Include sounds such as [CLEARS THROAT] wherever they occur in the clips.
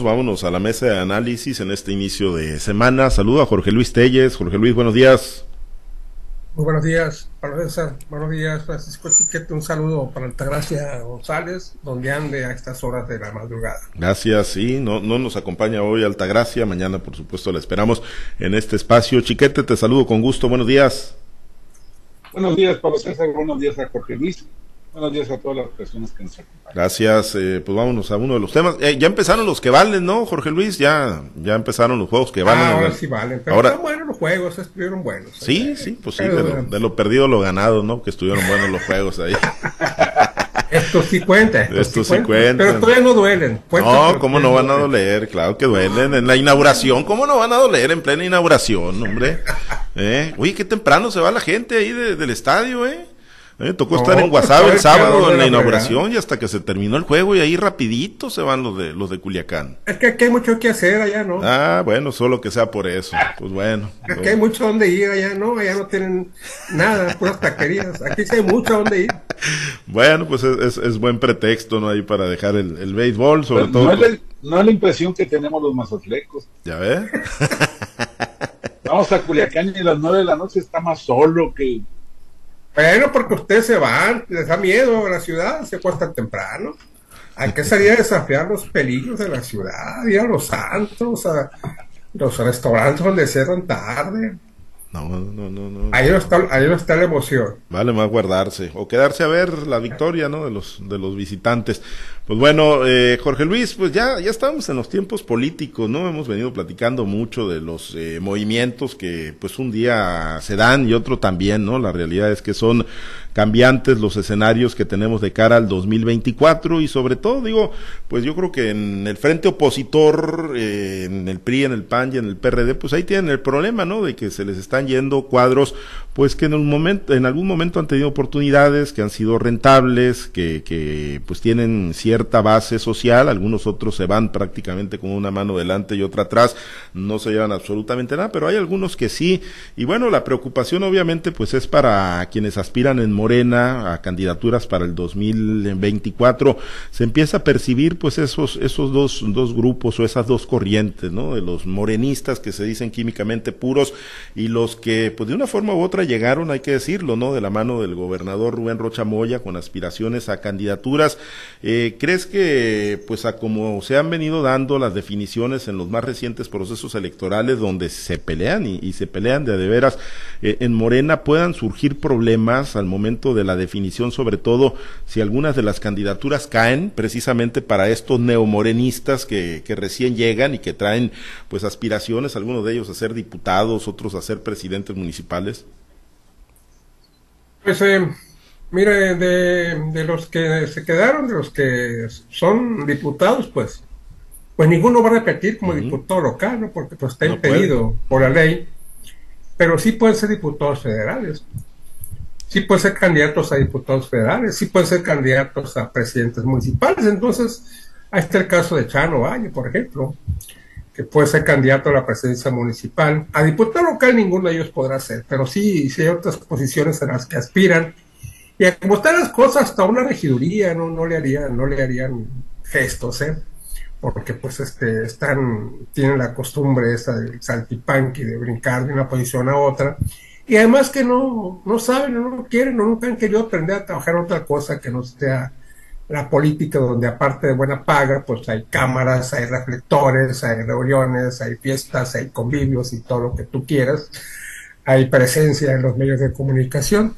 Vámonos a la mesa de análisis en este inicio de semana. Saludo a Jorge Luis Telles. Jorge Luis, buenos días. Muy buenos días, Pablo César. Buenos días, Francisco Chiquete. Un saludo para Altagracia González, donde ande a estas horas de la madrugada. Gracias, sí. No, no nos acompaña hoy Altagracia. Mañana, por supuesto, la esperamos en este espacio. Chiquete, te saludo con gusto. Buenos días. Buenos días, Pablo César. Buenos días a Jorge Luis. Buenos días a todas las personas que nos acompañan. Gracias, eh, pues vámonos a uno de los temas. Eh, ya empezaron los que valen, ¿no, Jorge Luis? Ya, ya empezaron los juegos que valen. Ah, ahora sí valen, pero ahora, están buenos los juegos, estuvieron buenos. Sí, eh, sí, pues sí, de lo, de lo, perdido lo ganado, ¿no? Que estuvieron buenos los juegos ahí. [LAUGHS] Estos sí cuentan. Estos, sí cuentan. Pero todavía no duelen. no, ¿cómo no van a doler? Claro que duelen. En la inauguración, ¿cómo no van a doler en plena inauguración, hombre? [LAUGHS] ¿Eh? Uy, qué temprano se va la gente ahí de, del estadio, ¿eh? Eh, tocó estar en WhatsApp el [LAUGHS] sábado en la, inauguración y hasta que se terminó el juego y ahí rapidito se van los de los de Culiacán. Es que aquí hay mucho que hacer allá, ¿no? Ah, bueno, solo que sea por eso. Pues bueno. Aquí hay mucho donde ir allá, ¿no? Allá no tienen nada, puras taquerías. Aquí sí hay mucho donde ir. Bueno, pues es, es, buen pretexto, ¿no? Ahí para dejar el, el béisbol, sobre todo. No es, la, no es la impresión que tenemos los mazatlecos. ¿Ya ves? Vamos a Culiacán y a las nueve de la noche está más solo que bueno, porque ustedes se van, les da miedo a la ciudad, se acuestan temprano. Hay que salir a desafiar los peligros de la ciudad, ir a los santos, a los restaurantes donde cierran tarde. No, no, no, no. Ahí no está, ahí no está la emoción. Vale más guardarse o quedarse a ver la victoria, ¿no? De los de los visitantes. Pues bueno, eh, Jorge Luis, pues ya ya estamos en los tiempos políticos, ¿no? Hemos venido platicando mucho de los eh, movimientos que, pues, un día se dan y otro también, ¿no? La realidad es que son cambiantes los escenarios que tenemos de cara al 2024 y sobre todo, digo, pues yo creo que en el frente opositor, eh, en el PRI, en el PAN y en el PRD, pues ahí tienen el problema, ¿no? De que se les está yendo cuadros, pues que en un momento, en algún momento han tenido oportunidades, que han sido rentables, que, que pues tienen cierta base social, algunos otros se van prácticamente con una mano delante y otra atrás, no se llevan absolutamente nada, pero hay algunos que sí, y bueno, la preocupación obviamente pues es para quienes aspiran en Morena a candidaturas para el 2024, se empieza a percibir pues esos, esos dos, dos grupos o esas dos corrientes, ¿no? De los morenistas que se dicen químicamente puros y los que, pues de una forma u otra llegaron, hay que decirlo, ¿no? De la mano del gobernador Rubén Rocha Moya con aspiraciones a candidaturas. Eh, ¿Crees que, pues a como se han venido dando las definiciones en los más recientes procesos electorales donde se pelean y, se pelean de de veras eh, en Morena puedan surgir problemas al momento de la definición, sobre todo si algunas de las candidaturas caen precisamente para estos neomorenistas que, que recién llegan y que traen pues aspiraciones, algunos de ellos a ser diputados, otros a ser presidentes municipales? Pues eh, mire, de, de, los que se quedaron, de los que son diputados, pues, pues ninguno va a repetir como uh -huh. diputado local, ¿no? Porque pues está no impedido puede. por la ley, pero sí pueden ser diputados federales, sí pueden ser candidatos a diputados federales, sí pueden ser candidatos a presidentes municipales, entonces ahí está el caso de Chano Valle, por ejemplo, que puede ser candidato a la presidencia municipal. A diputado local ninguno de ellos podrá ser, pero sí, sí hay otras posiciones en las que aspiran. Y como están las cosas, hasta una regiduría no, no le harían, no le harían gestos, ¿eh? porque pues este están, tienen la costumbre esa del saltipanqui de brincar de una posición a otra. Y además que no, no saben, no quieren, no nunca han querido aprender a trabajar otra cosa que no sea la política donde aparte de buena paga, pues hay cámaras, hay reflectores, hay reuniones, hay fiestas, hay convivios y todo lo que tú quieras, hay presencia en los medios de comunicación.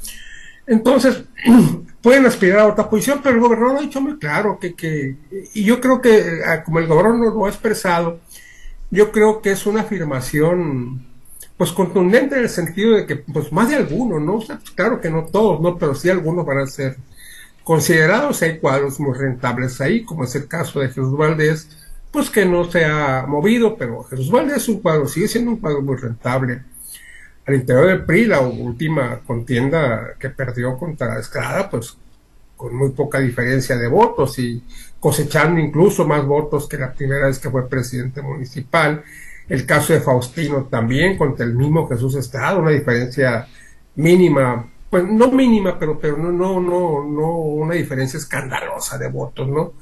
Entonces, [CLEARS THROAT] pueden aspirar a otra posición, pero el gobernador ha dicho muy claro que, que y yo creo que como el gobernador lo ha expresado, yo creo que es una afirmación pues contundente en el sentido de que pues más de algunos, ¿no? Sea, claro que no todos, ¿no? Pero sí algunos van a ser considerados, hay cuadros muy rentables ahí, como es el caso de Jesús Valdés, pues que no se ha movido, pero Jesús Valdés es un cuadro, sigue siendo un cuadro muy rentable. Al interior del PRI, la última contienda que perdió contra Estrada, pues con muy poca diferencia de votos y cosechando incluso más votos que la primera vez que fue presidente municipal. El caso de Faustino también contra el mismo Jesús Estrada, una diferencia mínima pues no mínima, pero, pero no, no, no, no una diferencia escandalosa de votos, ¿no?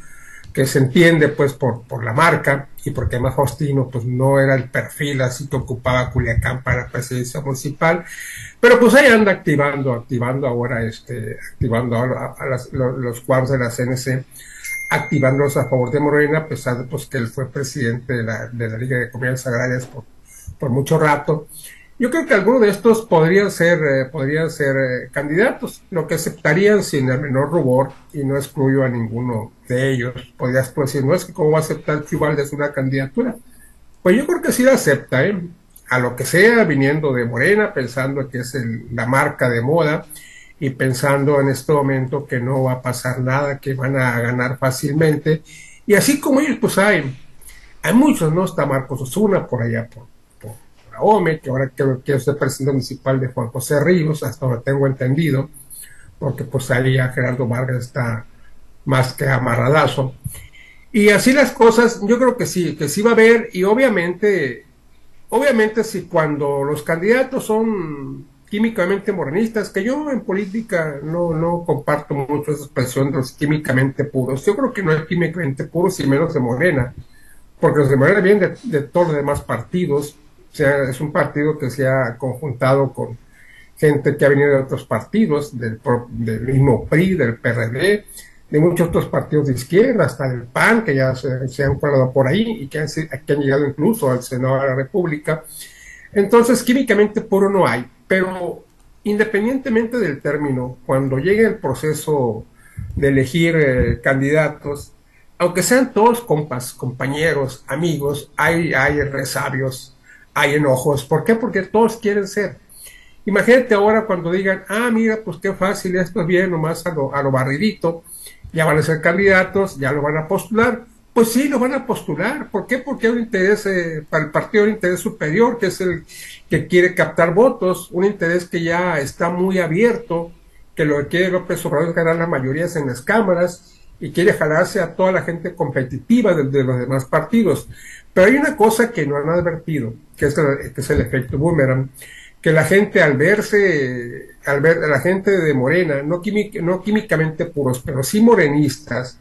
Que se entiende pues por, por la marca. y porque además Faustino pues no era el perfil así que ocupaba Culiacán para la presidencia municipal, pero pues ahí anda activando, activando ahora este, activando a, los, cuadros de la CNC, activándolos a favor de Morena, a pesar de pues que él fue presidente de la, de la Liga de Comunidades Agrarias por, por mucho rato, yo creo que algunos de estos podrían ser, eh, podrían ser eh, candidatos, lo que aceptarían sin el menor rubor, y no excluyo a ninguno de ellos. Podrías decir, no es que cómo va a aceptar es una candidatura. Pues yo creo que sí la acepta, ¿eh? a lo que sea, viniendo de Morena, pensando que es la marca de moda y pensando en este momento que no va a pasar nada, que van a ganar fácilmente. Y así como ellos, pues hay, hay muchos, ¿no? Está Marcos Osuna por allá, por OME, que ahora creo que es el presidente municipal de Juan José Ríos, hasta donde tengo entendido, porque pues ahí ya Gerardo Vargas está más que amarradazo. Y así las cosas, yo creo que sí, que sí va a haber, y obviamente, obviamente si cuando los candidatos son químicamente morenistas, que yo en política no, no comparto mucho esa expresión de los químicamente puros, yo creo que no es químicamente puros y menos de Morena, porque los de Morena vienen de, todos los demás partidos, sea, es un partido que se ha conjuntado con gente que ha venido de otros partidos, del, mismo PRI, del PRD, de muchos otros partidos de izquierda, hasta del PAN, que ya se, han colado por ahí y que han, que han, llegado incluso al Senado de la República. Entonces, químicamente puro no hay, pero independientemente del término, cuando llegue el proceso de elegir eh, candidatos, aunque sean todos compas, compañeros, amigos, hay, hay resabios hay enojos. ¿Por qué? Porque todos quieren ser. Imagínate ahora cuando digan, ah, mira, pues qué fácil, esto es bien, nomás a lo, a lo barridito, ya van a ser candidatos, ya lo van a postular. Pues sí, lo van a postular. ¿Por qué? Porque hay un interés, eh, para el partido, un interés superior, que es el que quiere captar votos, un interés que ya está muy abierto, que lo que quiere López Obrador es ganar las mayorías en las cámaras y quiere jalarse a toda la gente competitiva de los demás partidos. Pero hay una cosa que no han advertido, que es, el, efecto boomerang, que la gente al verse, al ver a la gente de Morena, no, no químicamente puros, pero sí morenistas,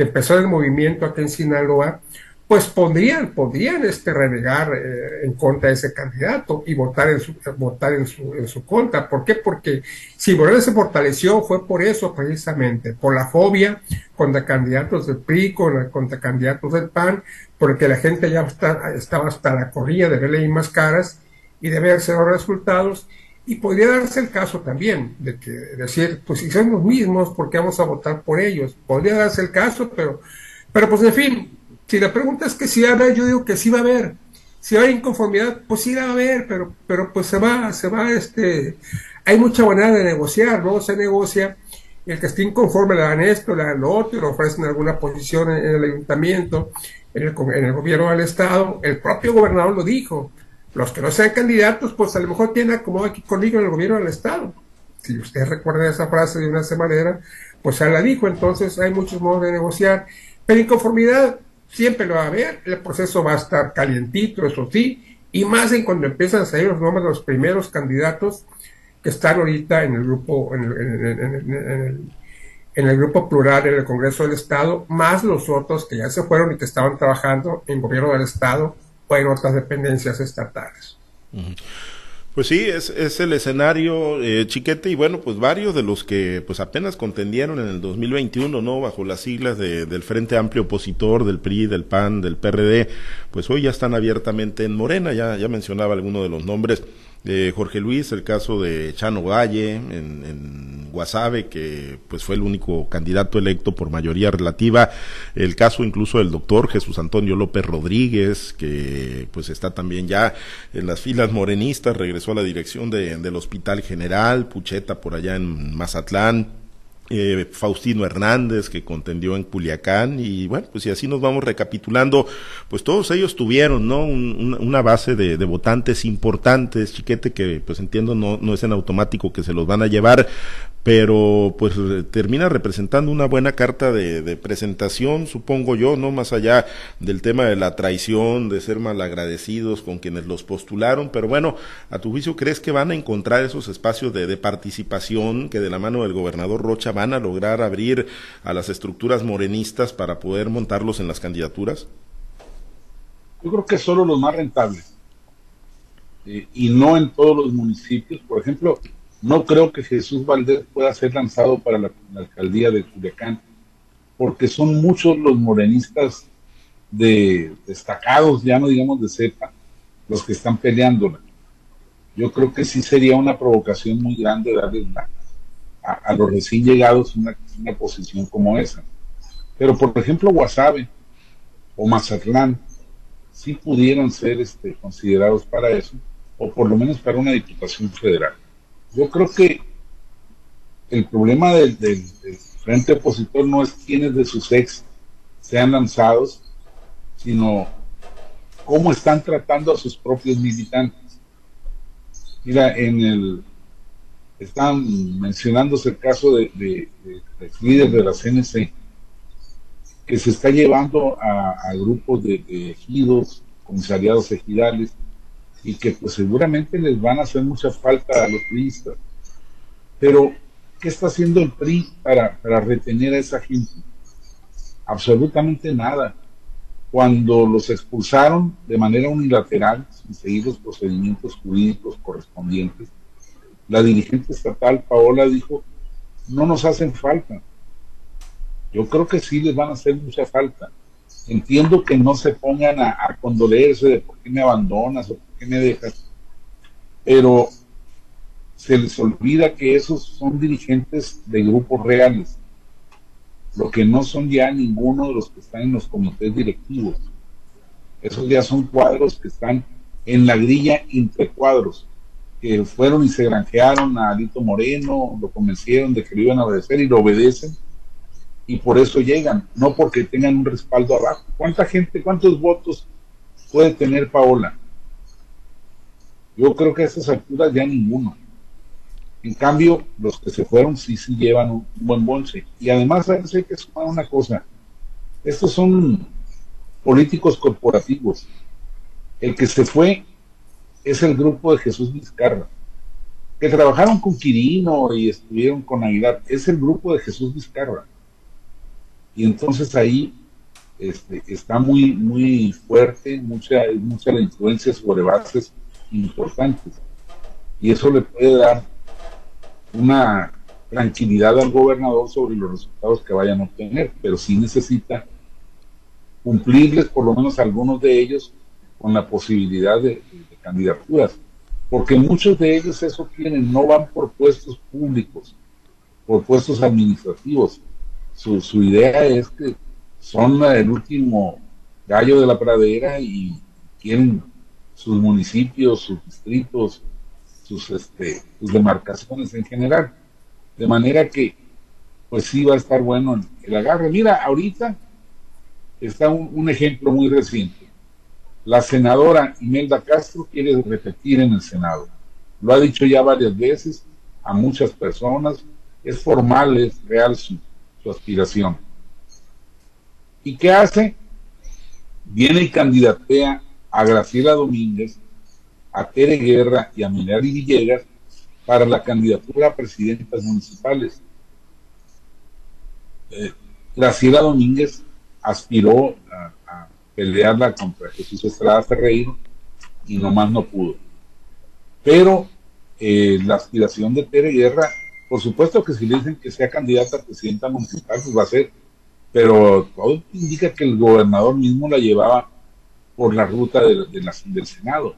que empezó el movimiento aquí en Sinaloa, pues podrían, podrían este, renegar eh, en contra de ese candidato y votar en su, votar en su, en su contra. ¿Por qué? Porque si Morena se fortaleció fue por eso precisamente, por la fobia contra candidatos del PRI, contra candidatos del PAN, porque la gente ya estaba hasta la corrida de ver más caras y de verse los resultados. Y podría darse el caso también de que decir, pues si son los mismos, ¿por qué vamos a votar por ellos? Podría darse el caso, pero, pero pues en fin, si la pregunta es que si va a haber, yo digo que sí va a haber. Si hay inconformidad, pues sí va a haber, pero, pero pues se va, se va, este, hay mucha manera de negociar, ¿no? Se negocia, el que esté inconforme le dan esto, le dan lo otro, le ofrecen alguna posición en, el ayuntamiento, en el, en el gobierno del estado, el propio gobernador lo dijo, los que no sean candidatos, pues a lo mejor tienen como aquí conmigo en el gobierno del estado. Si usted recuerda esa frase de una manera, pues ya la dijo, entonces hay muchos modos de negociar, pero inconformidad, siempre lo va a haber, el proceso va a estar calientito, eso sí, y más en cuando empiezan a salir los nombres de los primeros candidatos que están ahorita en el grupo, en el, en el, grupo plural en el Congreso del Estado, más los otros que ya se fueron y que estaban trabajando en gobierno del Estado en otras dependencias estatales. Pues sí, es, es el escenario eh, chiquete y bueno, pues varios de los que pues apenas contendieron en el 2021, ¿no? Bajo las siglas de, del Frente Amplio Opositor, del PRI, del PAN, del PRD, pues hoy ya están abiertamente en Morena, ya, ya mencionaba alguno de los nombres de Jorge Luis, el caso de Chano Valle en, en Guasave, que pues fue el único candidato electo por mayoría relativa, el caso incluso del doctor Jesús Antonio López Rodríguez, que pues está también ya en las filas morenistas, regresó a la dirección de, del Hospital General, Pucheta por allá en Mazatlán, eh, Faustino Hernández que contendió en Culiacán y bueno, pues si así nos vamos recapitulando, pues todos ellos tuvieron, ¿no? una base de, de, votantes importantes, chiquete que pues entiendo no, no es en automático que se los van a llevar, pero pues termina representando una buena carta de, de, presentación, supongo yo, no más allá del tema de la traición, de ser malagradecidos con quienes los postularon, pero bueno, a tu juicio, ¿crees que van a encontrar esos espacios de, de participación que de la mano del gobernador Rocha van a lograr abrir a las estructuras morenistas para poder montarlos en las candidaturas? Yo creo que solo los más rentables. Eh, y no en todos los municipios. Por ejemplo, no creo que Jesús Valdés pueda ser lanzado para la, alcaldía de Culiacán, porque son muchos los morenistas de, destacados, ya no digamos de cepa, los que están peleándola. Yo creo que sí sería una provocación muy grande darle a, los recién llegados una, una posición como esa. Pero, por ejemplo, Guasave o Mazatlán sí pudieran ser este, considerados para eso, o por lo menos para una diputación federal. Yo creo que el problema del, frente opositor no es quiénes de sus ex sean lanzados, sino cómo están tratando a sus propios militantes. Mira, en el están mencionándose el caso de, de, de, líder de la CNC, que se está llevando a, grupos de, ejidos, comisariados ejidales, y que pues seguramente les van a hacer mucha falta a los priistas. Pero, ¿qué está haciendo el PRI para, para retener a esa gente? Absolutamente nada. Cuando los expulsaron de manera unilateral, sin seguir los procedimientos jurídicos correspondientes, la dirigente estatal Paola dijo, no nos hacen falta, yo creo que sí les van a hacer mucha falta. Entiendo que no se pongan a, condolerse de por qué me abandonas o qué me dejas, pero se les olvida que esos son dirigentes de grupos reales, lo que no son ya ninguno de los que están en los comités directivos. Esos ya son cuadros que están en la grilla intercuadros, que fueron y se granjearon a Alito Moreno, lo convencieron de que lo iban a obedecer y lo obedecen y por eso llegan, no porque tengan un respaldo abajo. ¿Cuánta gente, cuántos votos puede tener Paola? Yo creo que a estas alturas ya ninguno. En cambio, los que se fueron sí, sí llevan un, buen bonche. Y además hay que sumar una cosa. Estos son políticos corporativos. El que se fue es el grupo de Jesús Vizcarra, que trabajaron con Quirino y estuvieron con Aguilar. Es el grupo de Jesús Vizcarra. Y entonces ahí este, está muy, muy fuerte, mucha, mucha la influencia sobre bases importantes. Y eso le puede dar una tranquilidad al gobernador sobre los resultados que vayan a obtener, pero sí necesita cumplirles por lo menos algunos de ellos con la posibilidad de, candidaturas, porque muchos de ellos eso quieren, no van por puestos públicos, por puestos administrativos, su, idea es que son el último gallo de la pradera y quieren sus municipios, sus distritos, sus, este, sus demarcaciones en general. De manera que, pues sí va a estar bueno el agarre. Mira, ahorita está un, un ejemplo muy reciente. La senadora Imelda Castro quiere repetir en el Senado. Lo ha dicho ya varias veces a muchas personas. Es formal, es real su, su aspiración. ¿Y qué hace? Viene y candidatea a Graciela Domínguez, a Tere Guerra y a Milari Villegas para la candidatura a presidentas municipales. Eh, Graciela Domínguez aspiró a, pelearla contra Jesús Estrada Ferreiro y nomás no pudo. Pero eh, la aspiración de Tere Guerra por supuesto que si le dicen que sea candidata a presidenta municipal, pues va a ser, pero todo indica que el gobernador mismo la llevaba por la ruta de, del Senado.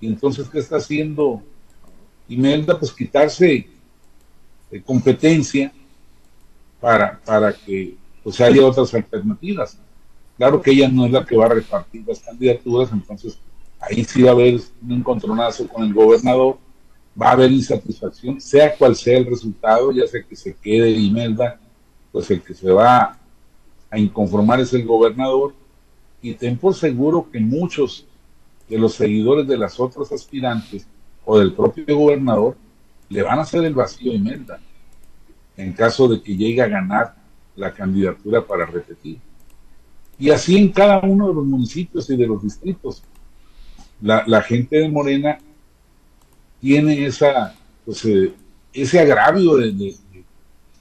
Y entonces, ¿qué está haciendo Imelda? Pues quitarse de competencia para, para que pues haya otras alternativas. Claro que ella no es la que va a repartir las candidaturas, entonces ahí sí va a haber un encontronazo con el gobernador va a haber insatisfacción, sea cual sea el resultado, ya sea que se quede Imelda, pues el que se va a inconformar es el gobernador, y ten por seguro que muchos de los seguidores de las otras aspirantes o del propio gobernador le van a hacer el vacío a Imelda en caso de que llegue a ganar la candidatura para repetir. Y así en cada uno de los municipios y de los distritos. La, gente de Morena tiene esa, pues, eh, ese agravio de,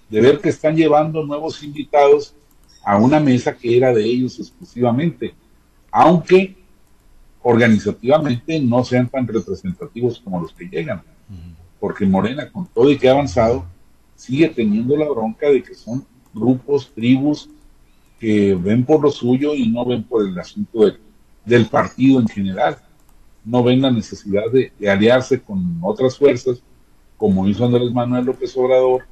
ver que están llevando nuevos invitados a una mesa que era de ellos exclusivamente. aunque organizativamente no sean tan representativos como los que llegan, porque Morena, con todo y que ha avanzado, sigue teniendo la bronca de que son grupos, tribus, que ven por lo suyo y no ven por el asunto del partido en general. No ven la necesidad de, aliarse con otras fuerzas, como hizo Andrés Manuel López Obrador,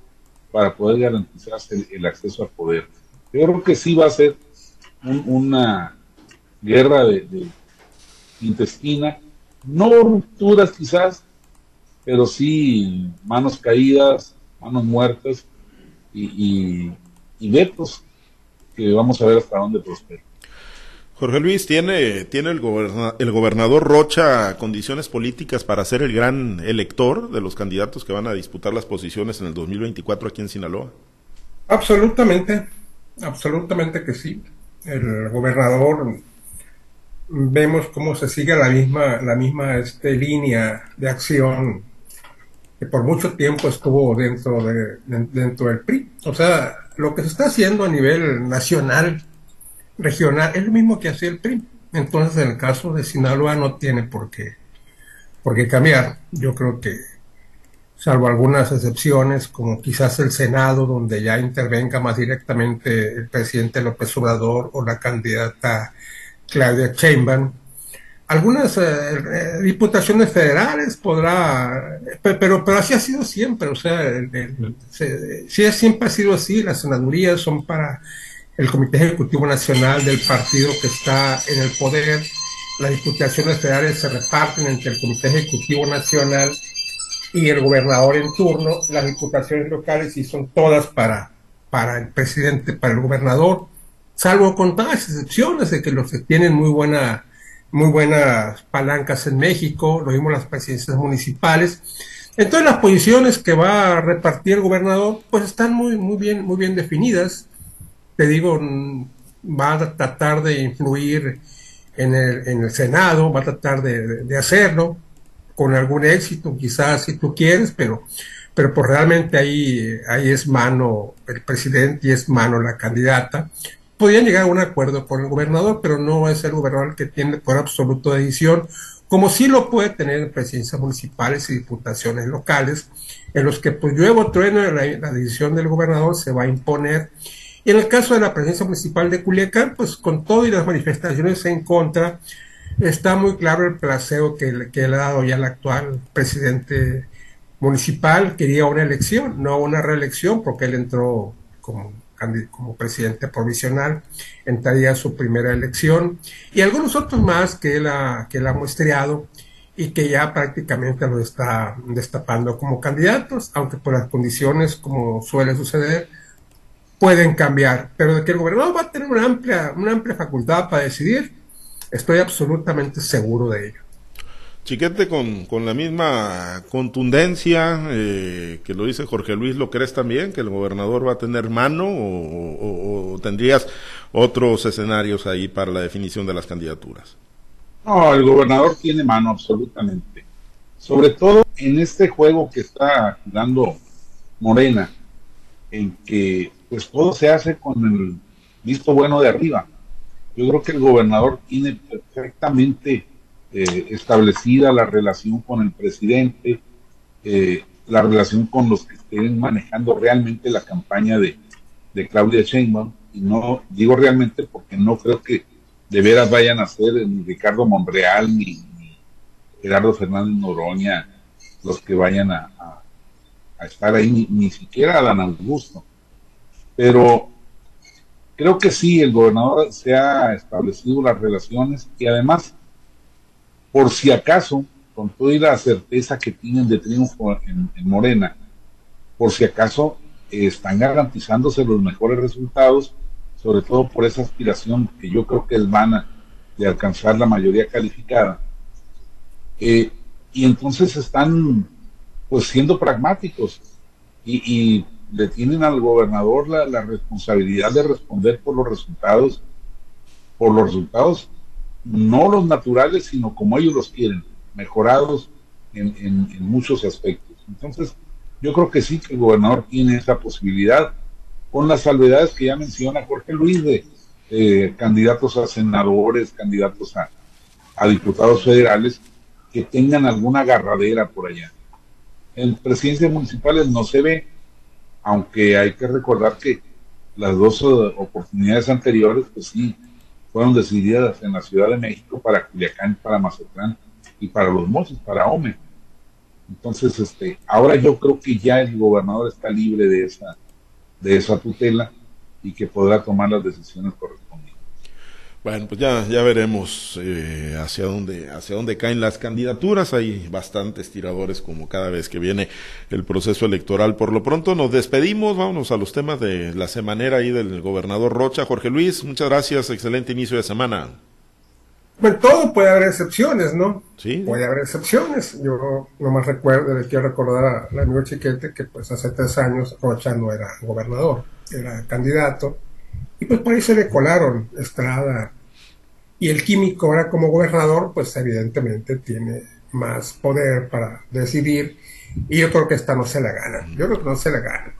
para poder garantizarse el, acceso al poder. Yo creo que sí va a ser una guerra de, intestina, no rupturas quizás, pero sí manos caídas, manos muertas y, y vetos que vamos a ver hasta dónde prospera. Jorge Luis, ¿tiene, tiene el, el gobernador Rocha condiciones políticas para ser el gran elector de los candidatos que van a disputar las posiciones en el 2024 aquí en Sinaloa? Absolutamente, absolutamente que sí. El gobernador, vemos cómo se sigue la misma, la misma este, línea de acción que por mucho tiempo estuvo dentro, de, dentro del PRI. O sea, lo que se está haciendo a nivel nacional, regional, es lo mismo que hacía el PRI. Entonces, en el caso de Sinaloa no tiene por qué, por qué cambiar. Yo creo que, salvo algunas excepciones, como quizás el Senado, donde ya intervenga más directamente el presidente López Obrador o la candidata Claudia Sheinbaum, algunas eh, eh, diputaciones federales podrá, pero, pero así ha sido siempre, o sea, si siempre ha sido así, las senadurías son para el Comité Ejecutivo Nacional del partido que está en el poder, las diputaciones federales se reparten entre el Comité Ejecutivo Nacional y el gobernador en turno, las diputaciones locales y son todas para, para el presidente, para el gobernador, salvo con todas excepciones de que los que tienen muy buena muy buenas palancas en México, lo vimos las presidencias municipales. Entonces las posiciones que va a repartir el gobernador, pues están muy, muy bien, muy bien definidas. Te digo, va a tratar de influir en el, en el Senado, va a tratar de, de, hacerlo con algún éxito, quizás si tú quieres, pero, pero pues realmente ahí, ahí es mano el presidente y es mano la candidata podían llegar a un acuerdo con el gobernador, pero no es el gobernador el que tiene por absoluto decisión, como sí lo puede tener en presidencias municipales y diputaciones locales, en los que pues lluevo trueno la, la decisión del gobernador se va a imponer. Y en el caso de la presidencia municipal de Culiacán, pues con todo y las manifestaciones en contra, está muy claro el placeo que, que le ha dado ya el actual presidente municipal. Quería una elección, no una reelección, porque él entró como como presidente provisional, entraría su primera elección, y algunos otros más que él ha, que él ha muestreado y que ya prácticamente lo está destapando como candidatos, aunque por las condiciones, como suele suceder, pueden cambiar. Pero de que el gobernador va a tener una amplia, una amplia facultad para decidir, estoy absolutamente seguro de ello. Chiquete, con, con la misma contundencia eh, que lo dice Jorge Luis, ¿lo crees también? ¿Que el gobernador va a tener mano o, tendrías otros escenarios ahí para la definición de las candidaturas? No, el gobernador tiene mano absolutamente. Sobre todo en este juego que está dando Morena, en que pues todo se hace con el visto bueno de arriba. Yo creo que el gobernador tiene perfectamente eh, establecida la relación con el presidente, eh, la relación con los que estén manejando realmente la campaña de, Claudia Sheinbaum, y no digo realmente porque no creo que de veras vayan a ser ni Ricardo Monreal ni, Gerardo Fernández Noroña los que vayan a, estar ahí, ni, ni siquiera Dan Augusto. Pero creo que sí, el gobernador se ha establecido las relaciones y además por si acaso, con toda la certeza que tienen de triunfo en, Morena, por si acaso están garantizándose los mejores resultados, sobre todo por esa aspiración que yo creo que es vana de alcanzar la mayoría calificada. Eh, y entonces están pues siendo pragmáticos y, le tienen al gobernador la, la, responsabilidad de responder por los resultados, por los resultados no los naturales, sino como ellos los quieren, mejorados en, muchos aspectos. Entonces, yo creo que sí que el gobernador tiene esa posibilidad, con las salvedades que ya menciona Jorge Luis, de, eh, candidatos a senadores, candidatos a, a diputados federales que tengan alguna agarradera por allá. En presidencias municipales no se ve, aunque hay que recordar que las dos eh, oportunidades anteriores, pues sí, fueron decididas en la Ciudad de México para Culiacán, para Mazatlán y para los Mochis, para Ome. Entonces, este, ahora yo creo que ya el gobernador está libre de esa, de esa tutela y que podrá tomar las decisiones correspondientes. Bueno, pues ya, ya veremos eh, hacia dónde, hacia dónde caen las candidaturas. Hay bastantes tiradores como cada vez que viene el proceso electoral. Por lo pronto nos despedimos, vámonos a los temas de la semanera ahí del gobernador Rocha. Jorge Luis, muchas gracias, excelente inicio de semana. Bueno, todo puede haber excepciones, ¿no? Sí. Puede haber excepciones. Yo no más recuerdo, le quiero recordar al amigo Chiquete que pues hace tres años Rocha no era gobernador, era candidato. Y pues por ahí se le colaron Estrada, y el químico ahora como gobernador, pues evidentemente tiene más poder para decidir. Y yo creo que esta no se la gana. Yo creo que no se la gana.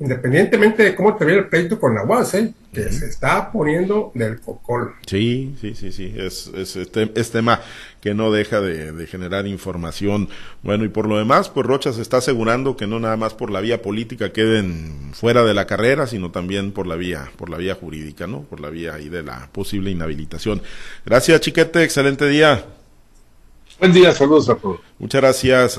Independientemente de cómo termine el pleito con la UAS, ¿eh? que se está poniendo del cocol. Sí, sí, sí, sí. Es, es, este, es tema que no deja de, de, generar información. Bueno, y por lo demás, pues Rocha se está asegurando que no nada más por la vía política queden fuera de la carrera, sino también por la vía, por la vía jurídica, ¿no? Por la vía ahí de la posible inhabilitación. Gracias, Chiquete. Excelente día. Buen día, saludos a todos. Muchas gracias.